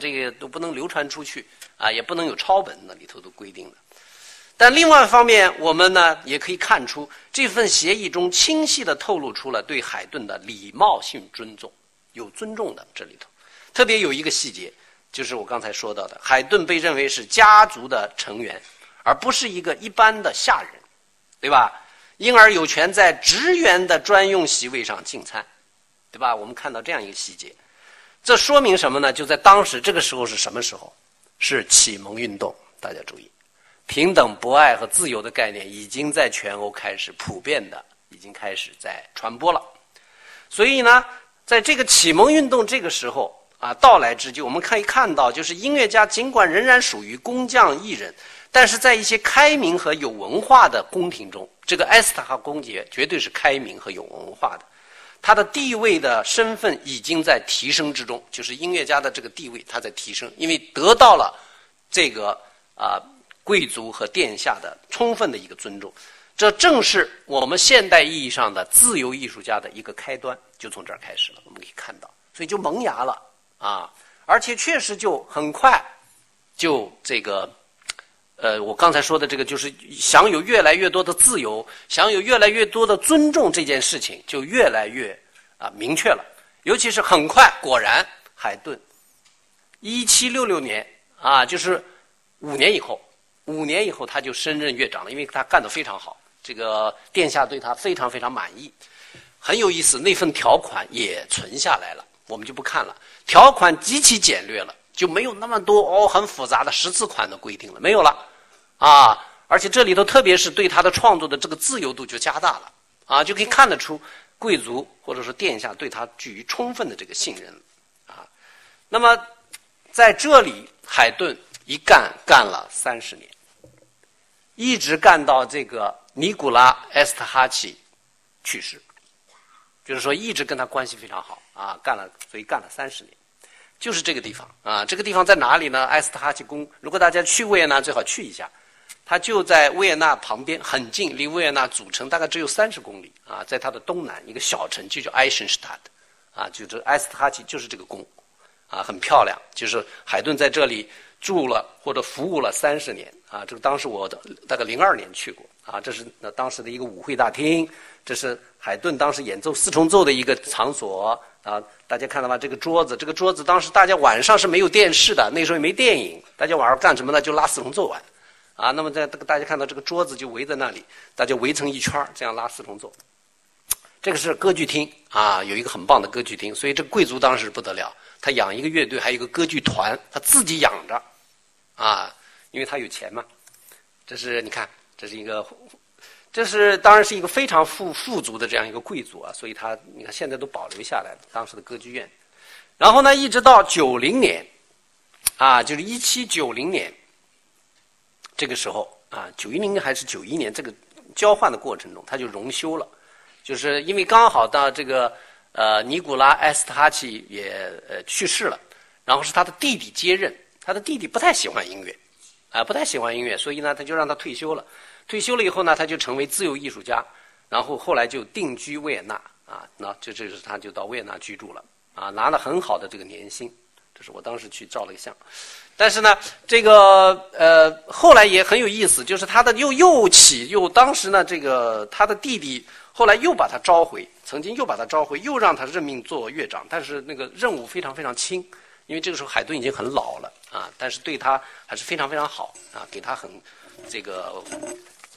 这个都不能流传出去啊，也不能有抄本，那里头都规定的。但另外一方面，我们呢也可以看出，这份协议中清晰地透露出了对海顿的礼貌性尊重，有尊重的这里头。特别有一个细节，就是我刚才说到的，海顿被认为是家族的成员，而不是一个一般的下人，对吧？因而有权在职员的专用席位上进餐，对吧？我们看到这样一个细节，这说明什么呢？就在当时这个时候是什么时候？是启蒙运动，大家注意。平等、博爱和自由的概念已经在全欧开始普遍的，已经开始在传播了。所以呢，在这个启蒙运动这个时候啊到来之际，我们可以看到，就是音乐家尽管仍然属于工匠艺人，但是在一些开明和有文化的宫廷中，这个埃斯塔哈公爵绝对是开明和有文化的，他的地位的身份已经在提升之中，就是音乐家的这个地位他在提升，因为得到了这个啊。贵族和殿下的充分的一个尊重，这正是我们现代意义上的自由艺术家的一个开端，就从这儿开始了。我们可以看到，所以就萌芽了啊！而且确实就很快，就这个，呃，我刚才说的这个，就是享有越来越多的自由，享有越来越多的尊重，这件事情就越来越啊明确了。尤其是很快，果然，海顿，一七六六年啊，就是五年以后。五年以后，他就升任乐长了，因为他干得非常好，这个殿下对他非常非常满意。很有意思，那份条款也存下来了，我们就不看了。条款极其简略了，就没有那么多哦很复杂的十字款的规定了，没有了啊！而且这里头特别是对他的创作的这个自由度就加大了啊，就可以看得出贵族或者说殿下对他具于充分的这个信任啊。那么在这里，海顿一干干了三十年。一直干到这个尼古拉·埃斯特哈奇去世，就是说一直跟他关系非常好啊，干了所以干了三十年，就是这个地方啊，这个地方在哪里呢？埃斯特哈奇宫，如果大家去维也纳，最好去一下，它就在维也纳旁边，很近，离维也纳主城大概只有三十公里啊，在它的东南一个小城就叫埃森施塔特，啊，就这埃斯特哈奇就是这个宫，啊，很漂亮，就是海顿在这里。住了或者服务了三十年啊！这个当时我的大概零二年去过啊，这是那当时的一个舞会大厅，这是海顿当时演奏四重奏的一个场所啊。大家看到吗？这个桌子，这个桌子当时大家晚上是没有电视的，那时候也没电影，大家晚上干什么呢？就拉四重奏玩。啊那么在这个大家看到这个桌子就围在那里，大家围成一圈这样拉四重奏。这个是歌剧厅啊，有一个很棒的歌剧厅，所以这贵族当时不得了，他养一个乐队，还有一个歌剧团，他自己养着。啊，因为他有钱嘛，这是你看，这是一个，这是当然是一个非常富富足的这样一个贵族啊，所以他你看现在都保留下来了当时的歌剧院，然后呢，一直到九零年，啊，就是一七九零年，这个时候啊，九一零还是九一年这个交换的过程中，他就荣休了，就是因为刚好到这个呃尼古拉埃斯特哈奇也呃去世了，然后是他的弟弟接任。他的弟弟不太喜欢音乐，啊，不太喜欢音乐，所以呢，他就让他退休了。退休了以后呢，他就成为自由艺术家，然后后来就定居维也纳，啊，那这这是他就到维也纳居住了，啊，拿了很好的这个年薪。这是我当时去照了个相。但是呢，这个呃，后来也很有意思，就是他的又又起又当时呢，这个他的弟弟后来又把他召回，曾经又把他召回，又让他任命做乐长，但是那个任务非常非常轻。因为这个时候海顿已经很老了啊，但是对他还是非常非常好啊，给他很这个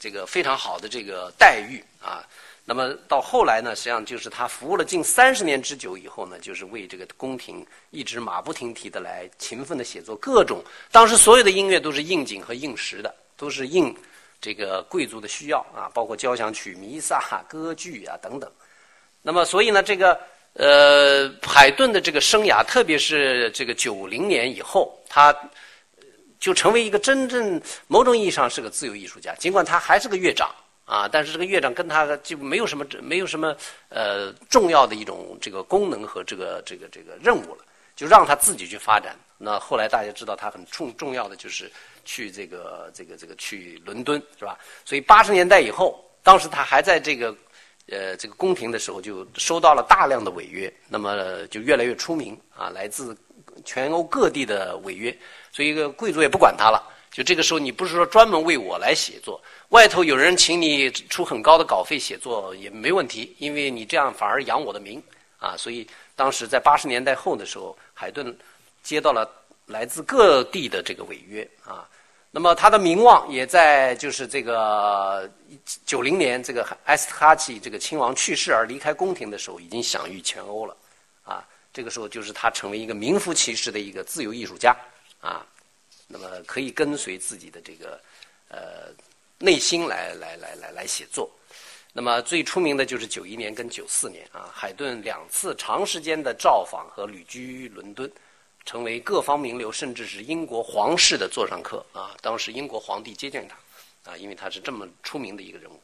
这个非常好的这个待遇啊。那么到后来呢，实际上就是他服务了近三十年之久以后呢，就是为这个宫廷一直马不停蹄的来勤奋的写作各种。当时所有的音乐都是应景和应时的，都是应这个贵族的需要啊，包括交响曲、弥撒、歌剧啊等等。那么所以呢，这个。呃，海顿的这个生涯，特别是这个九零年以后，他就成为一个真正某种意义上是个自由艺术家。尽管他还是个乐长啊，但是这个乐长跟他就没有什么没有什么呃重要的一种这个功能和这个这个这个任务了，就让他自己去发展。那后来大家知道他很重重要的就是去这个这个这个去伦敦是吧？所以八十年代以后，当时他还在这个。呃这个宫廷的时候，就收到了大量的违约，那么就越来越出名啊，来自全欧各地的违约，所以一个贵族也不管他了。就这个时候，你不是说专门为我来写作，外头有人请你出很高的稿费写作也没问题，因为你这样反而扬我的名啊。所以当时在八十年代后的时候，海顿接到了来自各地的这个违约啊。那么他的名望也在就是这个九零年，这个埃斯特哈奇这个亲王去世而离开宫廷的时候，已经享誉全欧了，啊，这个时候就是他成为一个名副其实的一个自由艺术家，啊，那么可以跟随自己的这个呃内心来来来来来写作，那么最出名的就是九一年跟九四年啊，海顿两次长时间的造访和旅居伦敦。成为各方名流，甚至是英国皇室的座上客啊！当时英国皇帝接见他，啊，因为他是这么出名的一个人物。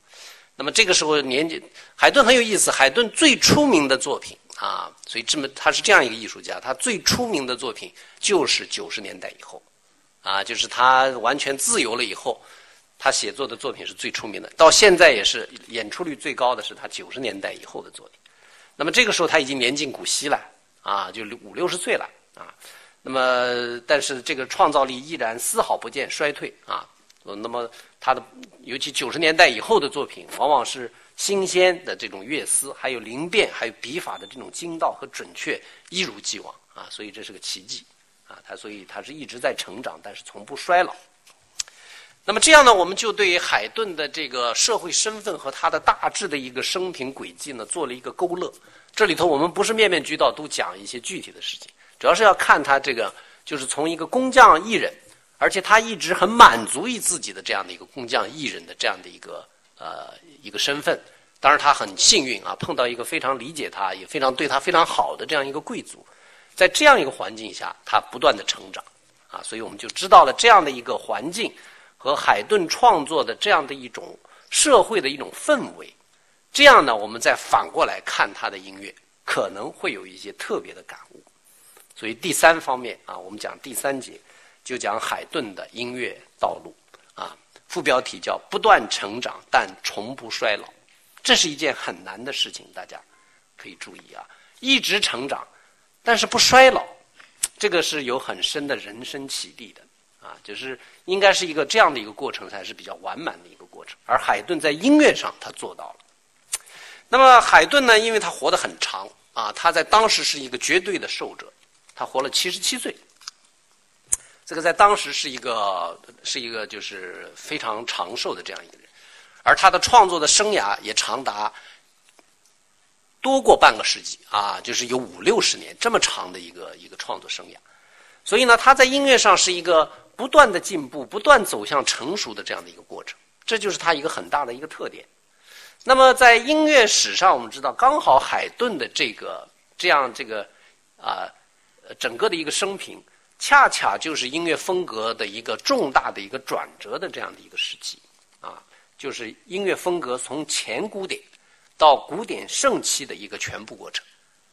那么这个时候，年纪海顿很有意思。海顿最出名的作品啊，所以这么他是这样一个艺术家，他最出名的作品就是九十年代以后，啊，就是他完全自由了以后，他写作的作品是最出名的。到现在也是演出率最高的是他九十年代以后的作品。那么这个时候他已经年近古稀了，啊，就五六十岁了。啊，那么但是这个创造力依然丝毫不见衰退啊。那么他的尤其九十年代以后的作品，往往是新鲜的这种乐思，还有灵变，还有笔法的这种精到和准确，一如既往啊。所以这是个奇迹啊。他所以他是一直在成长，但是从不衰老。那么这样呢，我们就对于海顿的这个社会身份和他的大致的一个生平轨迹呢，做了一个勾勒。这里头我们不是面面俱到，都讲一些具体的事情。主要是要看他这个，就是从一个工匠艺人，而且他一直很满足于自己的这样的一个工匠艺人的这样的一个呃一个身份。当然，他很幸运啊，碰到一个非常理解他，也非常对他非常好的这样一个贵族。在这样一个环境下，他不断的成长啊，所以我们就知道了这样的一个环境和海顿创作的这样的一种社会的一种氛围。这样呢，我们再反过来看他的音乐，可能会有一些特别的感悟。所以第三方面啊，我们讲第三节，就讲海顿的音乐道路啊。副标题叫“不断成长，但从不衰老”，这是一件很难的事情，大家可以注意啊。一直成长，但是不衰老，这个是有很深的人生启迪的啊。就是应该是一个这样的一个过程，才是比较完满的一个过程。而海顿在音乐上他做到了。那么海顿呢，因为他活得很长啊，他在当时是一个绝对的寿者。他活了七十七岁，这个在当时是一个是一个就是非常长寿的这样一个人，而他的创作的生涯也长达多过半个世纪啊，就是有五六十年这么长的一个一个创作生涯，所以呢，他在音乐上是一个不断的进步、不断走向成熟的这样的一个过程，这就是他一个很大的一个特点。那么在音乐史上，我们知道，刚好海顿的这个这样这个啊。整个的一个生平，恰恰就是音乐风格的一个重大的一个转折的这样的一个时期，啊，就是音乐风格从前古典到古典盛期的一个全部过程，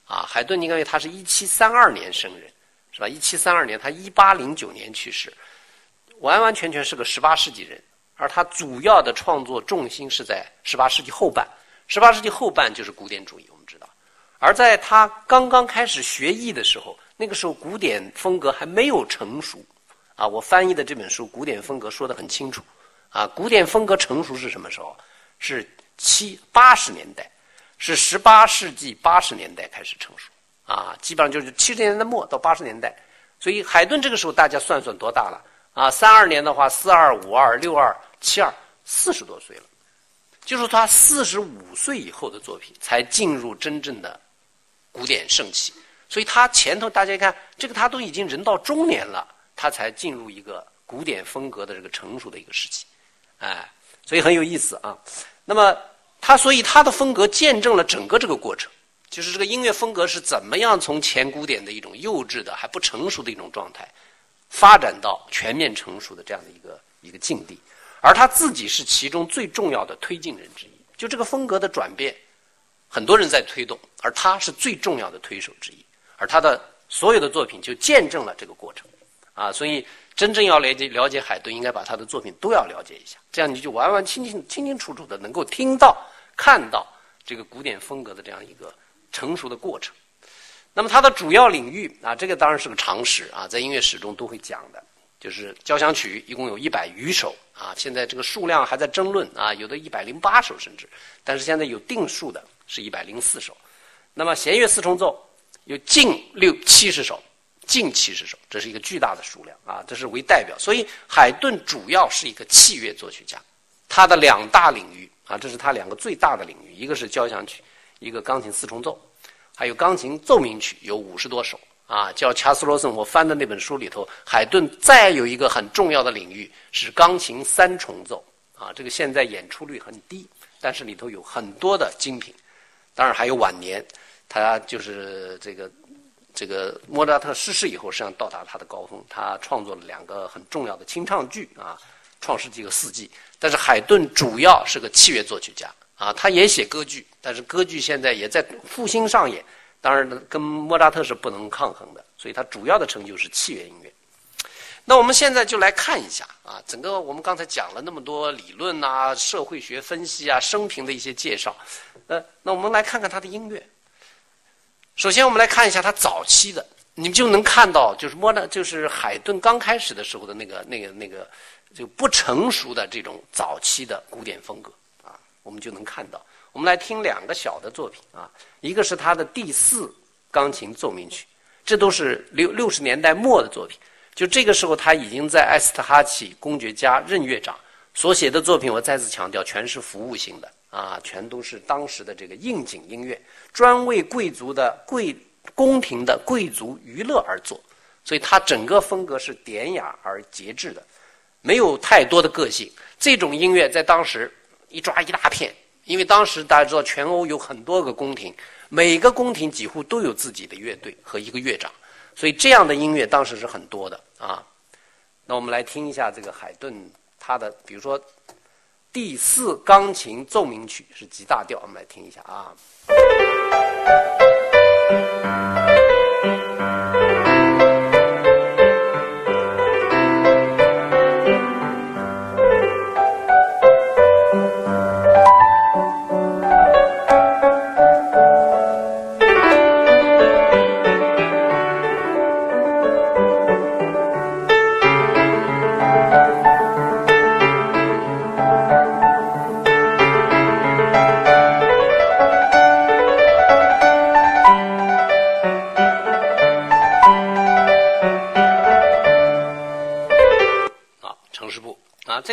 啊，海顿，你看，他是一七三二年生人，是吧？一七三二年，他一八零九年去世，完完全全是个十八世纪人，而他主要的创作重心是在十八世纪后半，十八世纪后半就是古典主义，我们知道，而在他刚刚开始学艺的时候。那个时候古典风格还没有成熟，啊，我翻译的这本书古典风格说的很清楚，啊，古典风格成熟是什么时候？是七八十年代，是十八世纪八十年代开始成熟，啊，基本上就是七十年代末到八十年代，所以海顿这个时候大家算算多大了？啊，三二年的话，四二五二六二七二，四十多岁了，就是他四十五岁以后的作品才进入真正的古典盛期。所以他前头大家看，这个他都已经人到中年了，他才进入一个古典风格的这个成熟的一个时期，哎，所以很有意思啊。那么他所以他的风格见证了整个这个过程，就是这个音乐风格是怎么样从前古典的一种幼稚的还不成熟的一种状态，发展到全面成熟的这样的一个一个境地，而他自己是其中最重要的推进人之一。就这个风格的转变，很多人在推动，而他是最重要的推手之一。而他的所有的作品就见证了这个过程，啊，所以真正要了解了解海顿，应该把他的作品都要了解一下，这样你就完完清清清清楚楚的能够听到、看到这个古典风格的这样一个成熟的过程。那么它的主要领域啊，这个当然是个常识啊，在音乐史中都会讲的，就是交响曲一共有一百余首啊，现在这个数量还在争论啊，有的一百零八首甚至，但是现在有定数的是一百零四首。那么弦乐四重奏有近六七十首，近七十首，这是一个巨大的数量啊，这是为代表。所以海顿主要是一个器乐作曲家，他的两大领域。啊，这是他两个最大的领域，一个是交响曲，一个钢琴四重奏，还有钢琴奏鸣曲有五十多首啊。叫查斯罗森，我翻的那本书里头，海顿再有一个很重要的领域是钢琴三重奏啊。这个现在演出率很低，但是里头有很多的精品。当然还有晚年，他就是这个这个莫扎特逝世以后，实际上到达他的高峰，他创作了两个很重要的清唱剧啊。创世纪和四季，但是海顿主要是个器乐作曲家啊，他也写歌剧，但是歌剧现在也在复兴上演，当然跟莫扎特是不能抗衡的，所以他主要的成就是器乐音乐。那我们现在就来看一下啊，整个我们刚才讲了那么多理论啊、社会学分析啊、生平的一些介绍，呃，那我们来看看他的音乐。首先，我们来看一下他早期的，你们就能看到，就是莫扎，就是海顿刚开始的时候的那个、那个、那个。就不成熟的这种早期的古典风格啊，我们就能看到。我们来听两个小的作品啊，一个是他的第四钢琴奏鸣曲，这都是六六十年代末的作品。就这个时候，他已经在埃斯特哈奇公爵家任乐长所写的作品，我再次强调，全是服务性的啊，全都是当时的这个应景音乐，专为贵族的贵宫廷的贵族娱乐而作，所以它整个风格是典雅而节制的。没有太多的个性，这种音乐在当时一抓一大片，因为当时大家知道全欧有很多个宫廷，每个宫廷几乎都有自己的乐队和一个乐长，所以这样的音乐当时是很多的啊。那我们来听一下这个海顿他的，比如说第四钢琴奏鸣曲是 G 大调，我们来听一下啊。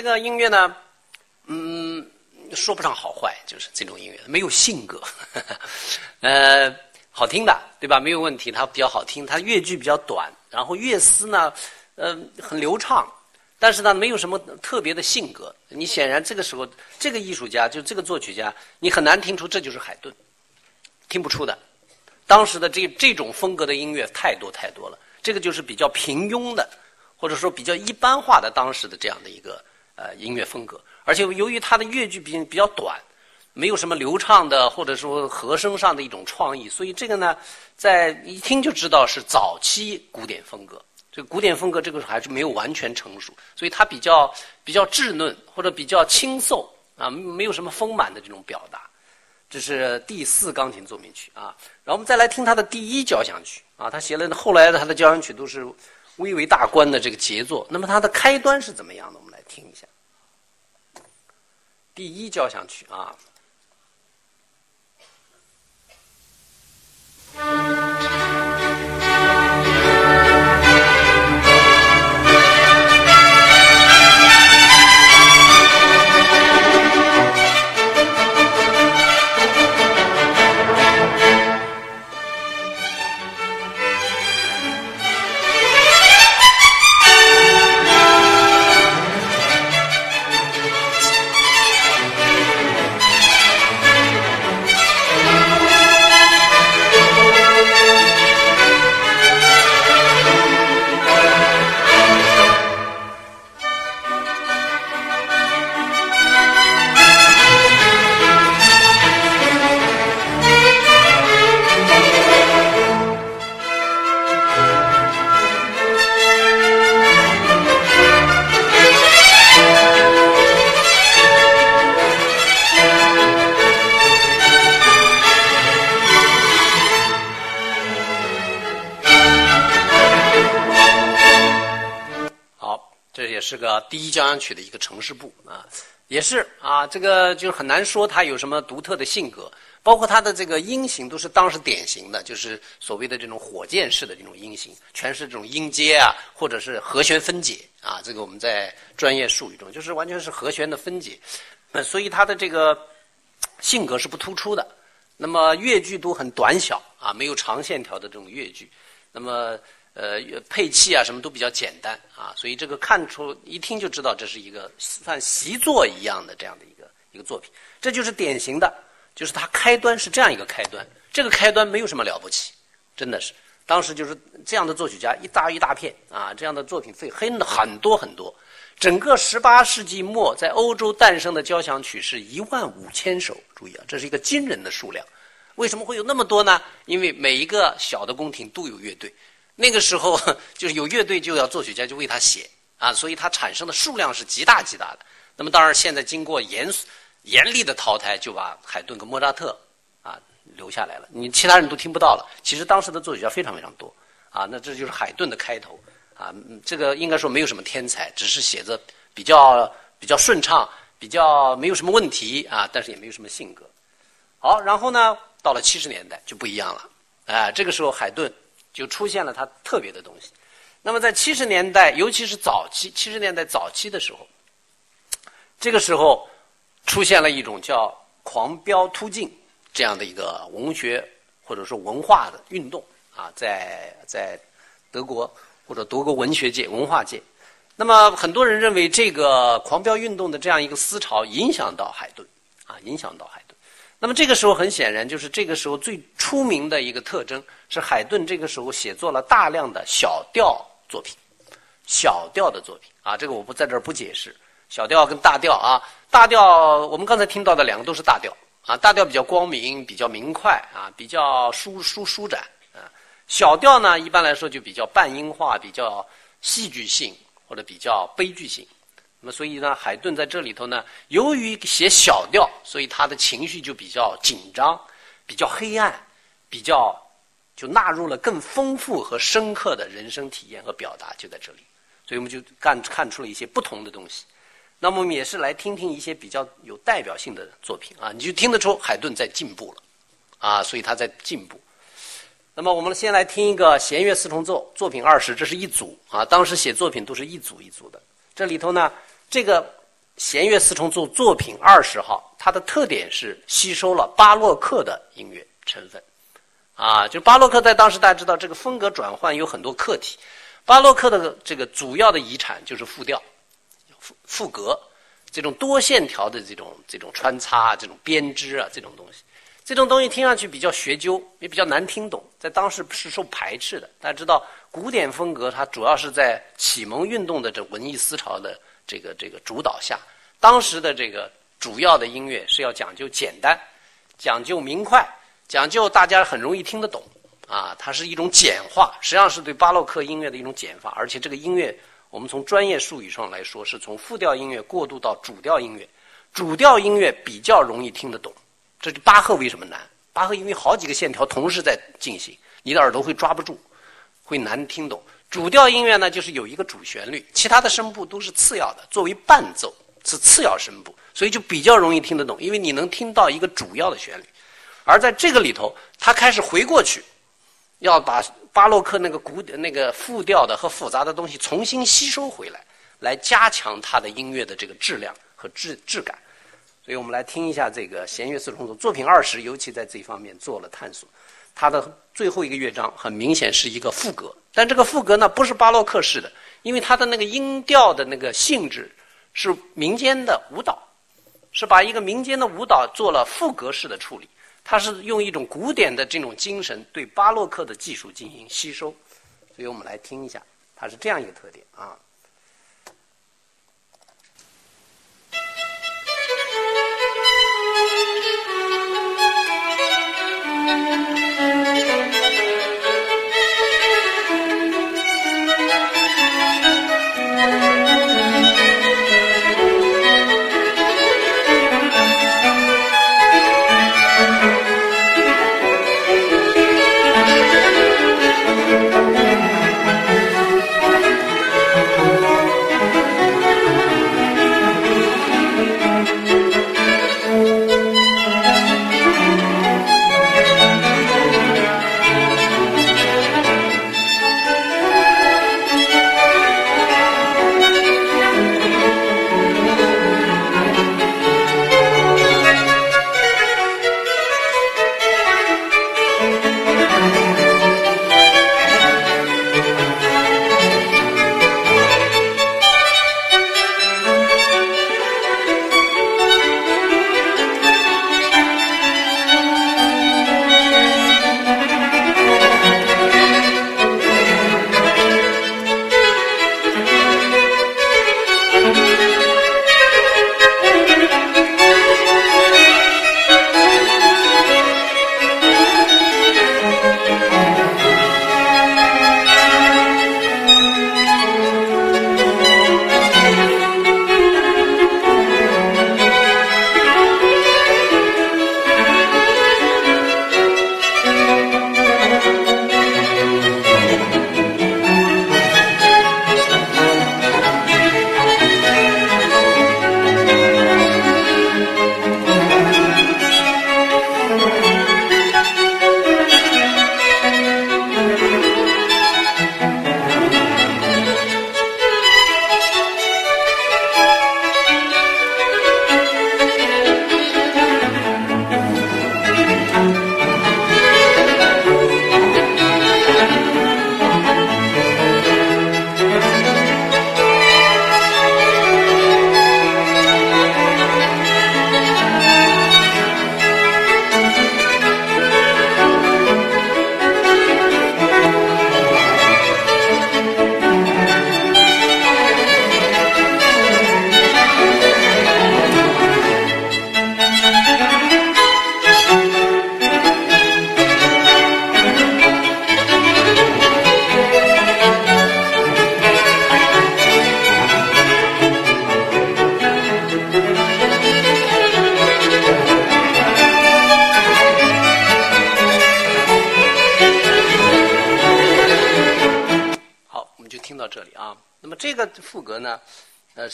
这个音乐呢，嗯，说不上好坏，就是这种音乐没有性格，呃，好听的，对吧？没有问题，它比较好听，它乐句比较短，然后乐思呢，呃，很流畅，但是呢，没有什么特别的性格。你显然这个时候，这个艺术家就这个作曲家，你很难听出这就是海顿，听不出的。当时的这这种风格的音乐太多太多了，这个就是比较平庸的，或者说比较一般化的当时的这样的一个。呃，音乐风格，而且由于它的乐句比比较短，没有什么流畅的或者说和声上的一种创意，所以这个呢，在一听就知道是早期古典风格。这个古典风格这个还是没有完全成熟，所以它比较比较稚嫩或者比较轻瘦啊，没有什么丰满的这种表达。这是第四钢琴奏鸣曲啊，然后我们再来听他的第一交响曲啊，他写了后来的他的交响曲都是微为大观的这个杰作。那么它的开端是怎么样的？听一下，第一交响曲啊。第一交响曲的一个城市部啊，也是啊，这个就很难说它有什么独特的性格。包括它的这个音型都是当时典型的，就是所谓的这种火箭式的这种音型，全是这种音阶啊，或者是和弦分解啊。这个我们在专业术语中就是完全是和弦的分解，所以它的这个性格是不突出的。那么乐句都很短小啊，没有长线条的这种乐句。那么呃，配器啊什么都比较简单啊，所以这个看出一听就知道这是一个像习作一样的这样的一个一个作品。这就是典型的。就是它开端是这样一个开端，这个开端没有什么了不起，真的是。当时就是这样的作曲家一大一大片啊，这样的作品非很很多很多。整个十八世纪末在欧洲诞生的交响曲是一万五千首，注意啊，这是一个惊人的数量。为什么会有那么多呢？因为每一个小的宫廷都有乐队，那个时候 就是有乐队就要作曲家就为他写啊，所以它产生的数量是极大极大的。那么当然现在经过严严厉的淘汰，就把海顿跟莫扎特啊留下来了。你其他人都听不到了。其实当时的作曲家非常非常多啊，那这就是海顿的开头啊。这个应该说没有什么天才，只是写着比较比较顺畅，比较没有什么问题啊，但是也没有什么性格。好，然后呢，到了七十年代就不一样了，哎，这个时候海顿就出现了他特别的东西。那么在七十年代，尤其是早期七十年代早期的时候，这个时候。出现了一种叫“狂飙突进”这样的一个文学或者说文化的运动啊，在在德国或者德国文学界、文化界。那么很多人认为，这个狂飙运动的这样一个思潮影响到海顿啊，影响到海顿。那么这个时候很显然，就是这个时候最出名的一个特征是海顿这个时候写作了大量的小调作品，小调的作品啊，这个我不在这儿不解释。小调跟大调啊，大调我们刚才听到的两个都是大调啊，大调比较光明，比较明快啊，比较舒舒舒展啊。小调呢，一般来说就比较半音化，比较戏剧性或者比较悲剧性。那么所以呢，海顿在这里头呢，由于写小调，所以他的情绪就比较紧张，比较黑暗，比较就纳入了更丰富和深刻的人生体验和表达就在这里。所以我们就看看出了一些不同的东西。那么我们也是来听听一些比较有代表性的作品啊，你就听得出海顿在进步了，啊，所以他在进步。那么我们先来听一个弦乐四重奏作品二十，这是一组啊，当时写作品都是一组一组的。这里头呢，这个弦乐四重奏作品二十号，它的特点是吸收了巴洛克的音乐成分，啊，就巴洛克在当时大家知道这个风格转换有很多课题，巴洛克的这个主要的遗产就是复调。副副格，这种多线条的这种这种穿插、这种编织啊，这种东西，这种东西听上去比较学究，也比较难听懂，在当时是受排斥的。大家知道，古典风格它主要是在启蒙运动的这文艺思潮的这个这个主导下，当时的这个主要的音乐是要讲究简单，讲究明快，讲究大家很容易听得懂啊，它是一种简化，实际上是对巴洛克音乐的一种简化，而且这个音乐。我们从专业术语上来说，是从复调音乐过渡到主调音乐。主调音乐比较容易听得懂，这就巴赫为什么难？巴赫因为好几个线条同时在进行，你的耳朵会抓不住，会难听懂。主调音乐呢，就是有一个主旋律，其他的声部都是次要的，作为伴奏是次要声部，所以就比较容易听得懂，因为你能听到一个主要的旋律。而在这个里头，他开始回过去，要把。巴洛克那个古、那个复调的和复杂的东西重新吸收回来，来加强他的音乐的这个质量和质质感。所以我们来听一下这个弦乐四重奏作品二十，尤其在这方面做了探索。它的最后一个乐章很明显是一个副歌，但这个副歌呢不是巴洛克式的，因为它的那个音调的那个性质是民间的舞蹈，是把一个民间的舞蹈做了副歌式的处理。它是用一种古典的这种精神对巴洛克的技术进行吸收，所以我们来听一下，它是这样一个特点啊。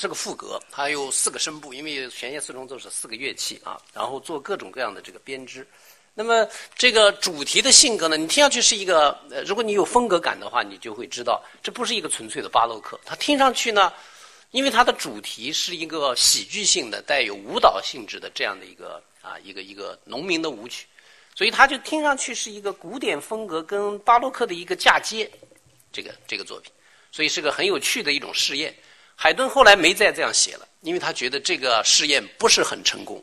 是个赋格，它有四个声部，因为弦乐四重奏是四个乐器啊，然后做各种各样的这个编织。那么这个主题的性格呢，你听上去是一个，呃，如果你有风格感的话，你就会知道这不是一个纯粹的巴洛克。它听上去呢，因为它的主题是一个喜剧性的、带有舞蹈性质的这样的一个啊一个一个农民的舞曲，所以它就听上去是一个古典风格跟巴洛克的一个嫁接，这个这个作品，所以是个很有趣的一种试验。海顿后来没再这样写了，因为他觉得这个试验不是很成功，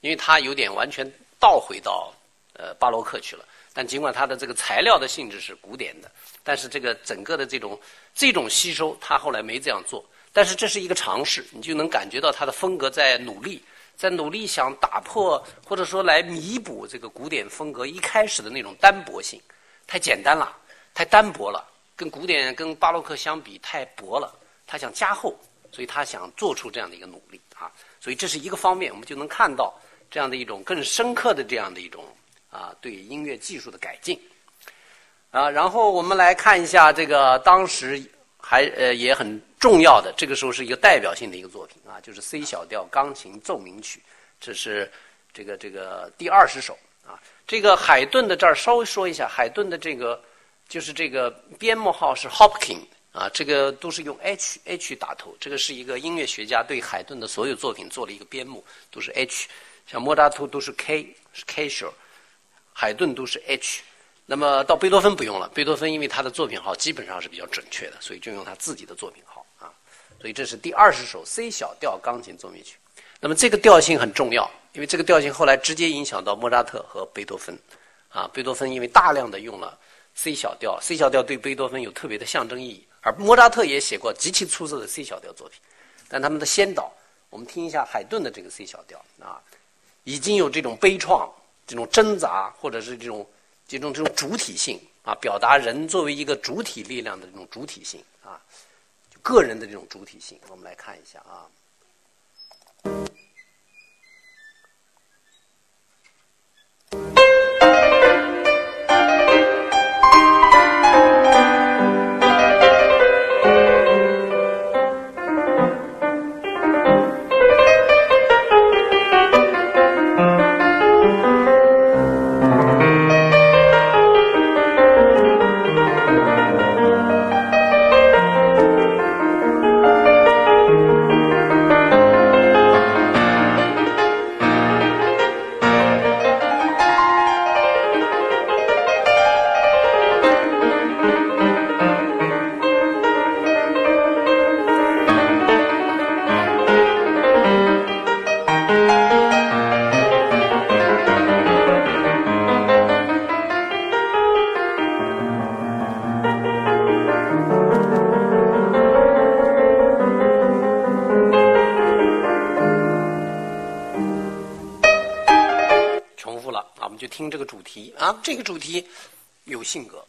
因为他有点完全倒回到。呃，巴洛克去了，但尽管他的这个材料的性质是古典的，但是这个整个的这种这种吸收，他后来没这样做。但是这是一个尝试，你就能感觉到他的风格在努力，在努力想打破或者说来弥补这个古典风格一开始的那种单薄性，太简单了，太单薄了，跟古典跟巴洛克相比太薄了，他想加厚，所以他想做出这样的一个努力啊。所以这是一个方面，我们就能看到这样的一种更深刻的这样的一种。啊，对音乐技术的改进，啊，然后我们来看一下这个当时还呃也很重要的，这个时候是一个代表性的一个作品啊，就是 C 小调钢琴奏鸣曲，这是这个这个第二十首啊。这个海顿的这儿稍微说一下，海顿的这个就是这个编目号是 Hopkin 啊，这个都是用 H H 打头，这个是一个音乐学家对海顿的所有作品做了一个编目，都是 H，像莫扎特都是 K 是 K 小。海顿都是 H，那么到贝多芬不用了。贝多芬因为他的作品号基本上是比较准确的，所以就用他自己的作品号啊。所以这是第二十首 C 小调钢琴奏鸣曲。那么这个调性很重要，因为这个调性后来直接影响到莫扎特和贝多芬啊。贝多芬因为大量的用了 C 小调，C 小调对贝多芬有特别的象征意义，而莫扎特也写过极其出色的 C 小调作品。但他们的先导，我们听一下海顿的这个 C 小调啊，已经有这种悲怆。这种挣扎，或者是这种这种这种主体性啊，表达人作为一个主体力量的这种主体性啊，就个人的这种主体性，我们来看一下啊。这个主题有性格，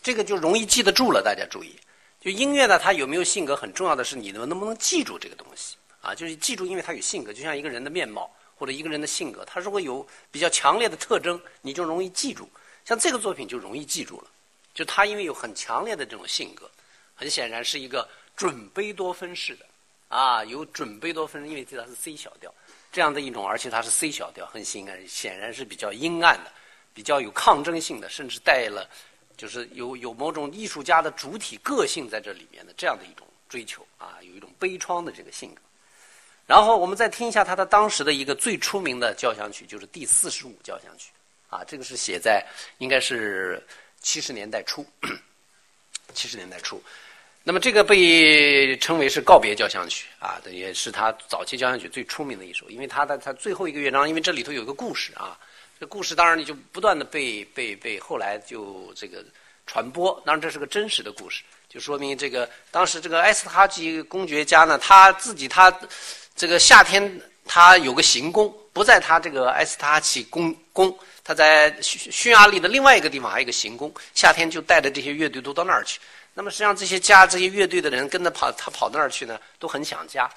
这个就容易记得住了。大家注意，就音乐呢，它有没有性格很重要的是你能能不能记住这个东西啊？就是记住，因为它有性格，就像一个人的面貌或者一个人的性格，它如果有比较强烈的特征，你就容易记住。像这个作品就容易记住了，就它因为有很强烈的这种性格，很显然是一个准贝多芬式的啊，有准贝多芬，因为它是 C 小调这样的一种，而且它是 C 小调，很显然显然是比较阴暗的。比较有抗争性的，甚至带了，就是有有某种艺术家的主体个性在这里面的这样的一种追求啊，有一种悲怆的这个性格。然后我们再听一下他的当时的一个最出名的交响曲，就是第四十五交响曲啊，这个是写在应该是七十年代初，七十年代初。那么这个被称为是告别交响曲啊，也是他早期交响曲最出名的一首，因为他的他最后一个乐章，因为这里头有一个故事啊。这故事当然你就不断的被被被后来就这个传播，当然这是个真实的故事，就说明这个当时这个埃斯塔基公爵家呢，他自己他这个夏天他有个行宫，不在他这个埃斯塔奇宫宫，他在匈匈牙利的另外一个地方还有一个行宫，夏天就带着这些乐队都到那儿去。那么实际上这些家这些乐队的人跟着跑，他跑到那儿去呢，都很想家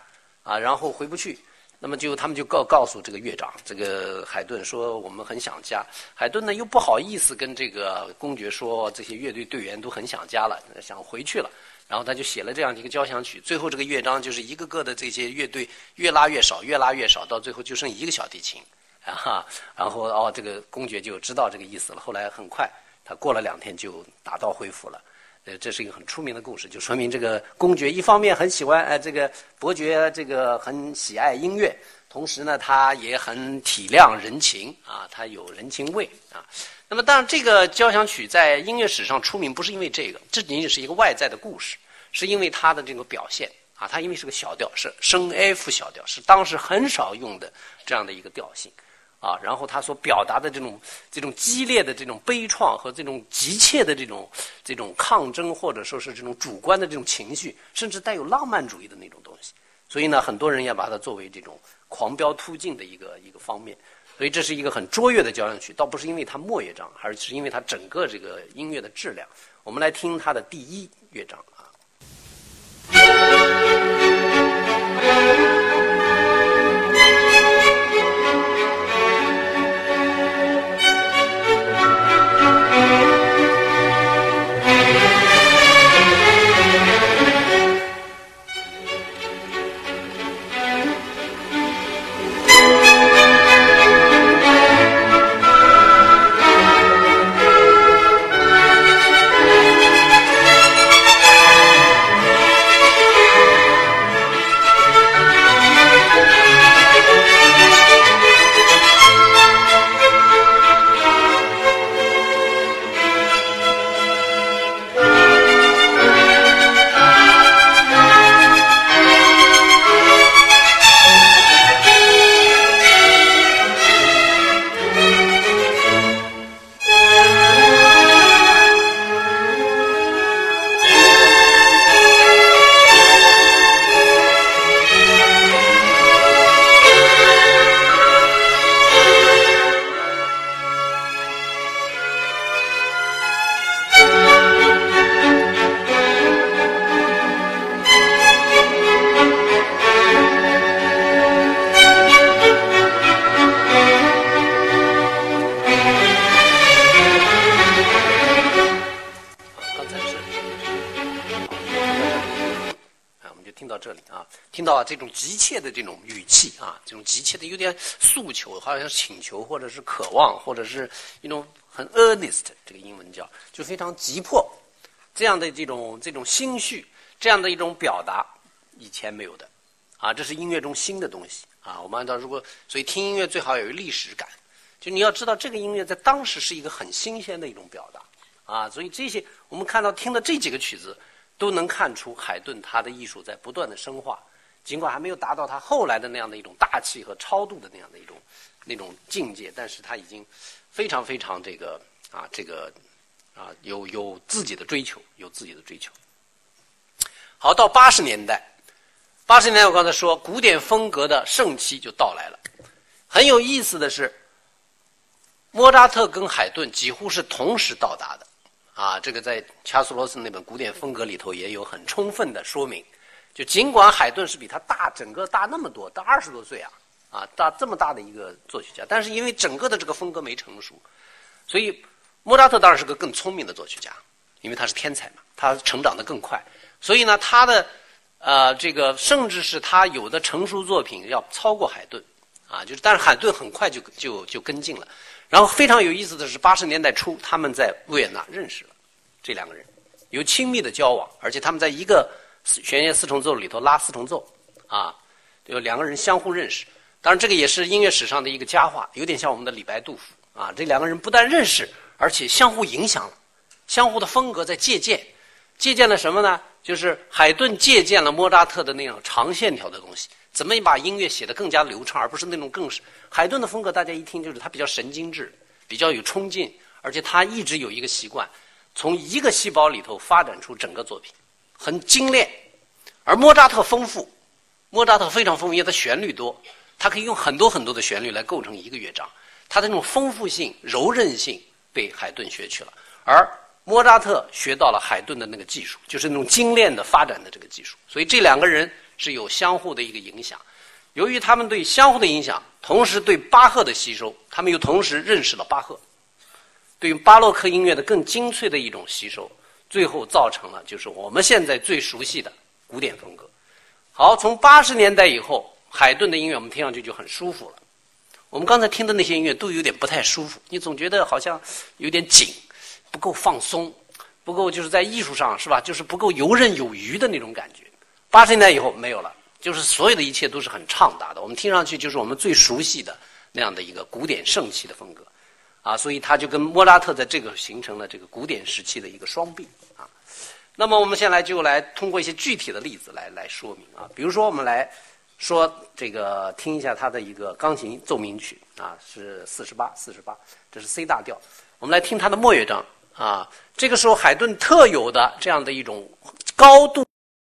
啊，然后回不去。那么就他们就告告诉这个乐长，这个海顿说我们很想家。海顿呢又不好意思跟这个公爵说这些乐队队员都很想家了，想回去了。然后他就写了这样一个交响曲。最后这个乐章就是一个个的这些乐队越拉越少，越拉越少，到最后就剩一个小提琴，啊哈，然后哦，这个公爵就知道这个意思了。后来很快，他过了两天就打道回府了。呃，这是一个很出名的故事，就说明这个公爵一方面很喜欢，呃，这个伯爵这个很喜爱音乐，同时呢，他也很体谅人情啊，他有人情味啊。那么，当然，这个交响曲在音乐史上出名，不是因为这个，这仅仅是一个外在的故事，是因为它的这个表现啊，它因为是个小调，是升 F 小调，是当时很少用的这样的一个调性。啊，然后他所表达的这种这种激烈的这种悲怆和这种急切的这种这种抗争，或者说是这种主观的这种情绪，甚至带有浪漫主义的那种东西，所以呢，很多人要把它作为这种狂飙突进的一个一个方面。所以这是一个很卓越的交响曲，倒不是因为它末乐章，而是因为它整个这个音乐的质量。我们来听它的第一乐章啊。的这种语气啊，这种急切的有点诉求，好像是请求，或者是渴望，或者是一种很 earnest，这个英文叫就非常急迫，这样的这种这种心绪，这样的一种表达，以前没有的，啊，这是音乐中新的东西啊。我们按照如果所以听音乐最好有历史感，就你要知道这个音乐在当时是一个很新鲜的一种表达啊。所以这些我们看到听的这几个曲子，都能看出海顿他的艺术在不断的深化。尽管还没有达到他后来的那样的一种大气和超度的那样的一种那种境界，但是他已经非常非常这个啊这个啊有有自己的追求，有自己的追求。好，到八十年代，八十年代我刚才说古典风格的盛期就到来了。很有意思的是，莫扎特跟海顿几乎是同时到达的啊，这个在恰斯罗斯那本古典风格里头也有很充分的说明。就尽管海顿是比他大整个大那么多，大二十多岁啊，啊大这么大的一个作曲家，但是因为整个的这个风格没成熟，所以莫扎特当然是个更聪明的作曲家，因为他是天才嘛，他成长的更快，所以呢他的呃这个甚至是他有的成熟作品要超过海顿，啊就是但是海顿很快就就就跟进了，然后非常有意思的是八十年代初他们在维也纳认识了，这两个人有亲密的交往，而且他们在一个。弦乐四重奏里头拉四重奏，啊，就两个人相互认识。当然，这个也是音乐史上的一个佳话，有点像我们的李白、杜甫啊。这两个人不但认识，而且相互影响了，相互的风格在借鉴。借鉴了什么呢？就是海顿借鉴了莫扎特的那种长线条的东西，怎么把音乐写得更加流畅，而不是那种更是海顿的风格。大家一听就是他比较神经质，比较有冲劲，而且他一直有一个习惯，从一个细胞里头发展出整个作品。很精炼，而莫扎特丰富，莫扎特非常丰富，因为他旋律多，他可以用很多很多的旋律来构成一个乐章。他的那种丰富性、柔韧性被海顿学去了，而莫扎特学到了海顿的那个技术，就是那种精炼的发展的这个技术。所以这两个人是有相互的一个影响。由于他们对相互的影响，同时对巴赫的吸收，他们又同时认识了巴赫，对于巴洛克音乐的更精粹的一种吸收。最后造成了就是我们现在最熟悉的古典风格。好，从八十年代以后，海顿的音乐我们听上去就很舒服了。我们刚才听的那些音乐都有点不太舒服，你总觉得好像有点紧，不够放松，不够就是在艺术上是吧？就是不够游刃有余的那种感觉。八十年代以后没有了，就是所有的一切都是很畅达的。我们听上去就是我们最熟悉的那样的一个古典盛气的风格，啊，所以他就跟莫扎特在这个形成了这个古典时期的一个双璧。那么我们先来就来通过一些具体的例子来来说明啊，比如说我们来。说这个，听一下他的一个钢琴奏鸣曲啊，是四十八，四十八，这是 C 大调。我们来听它的末乐章啊，这个时候海顿特有的这样的一种高度。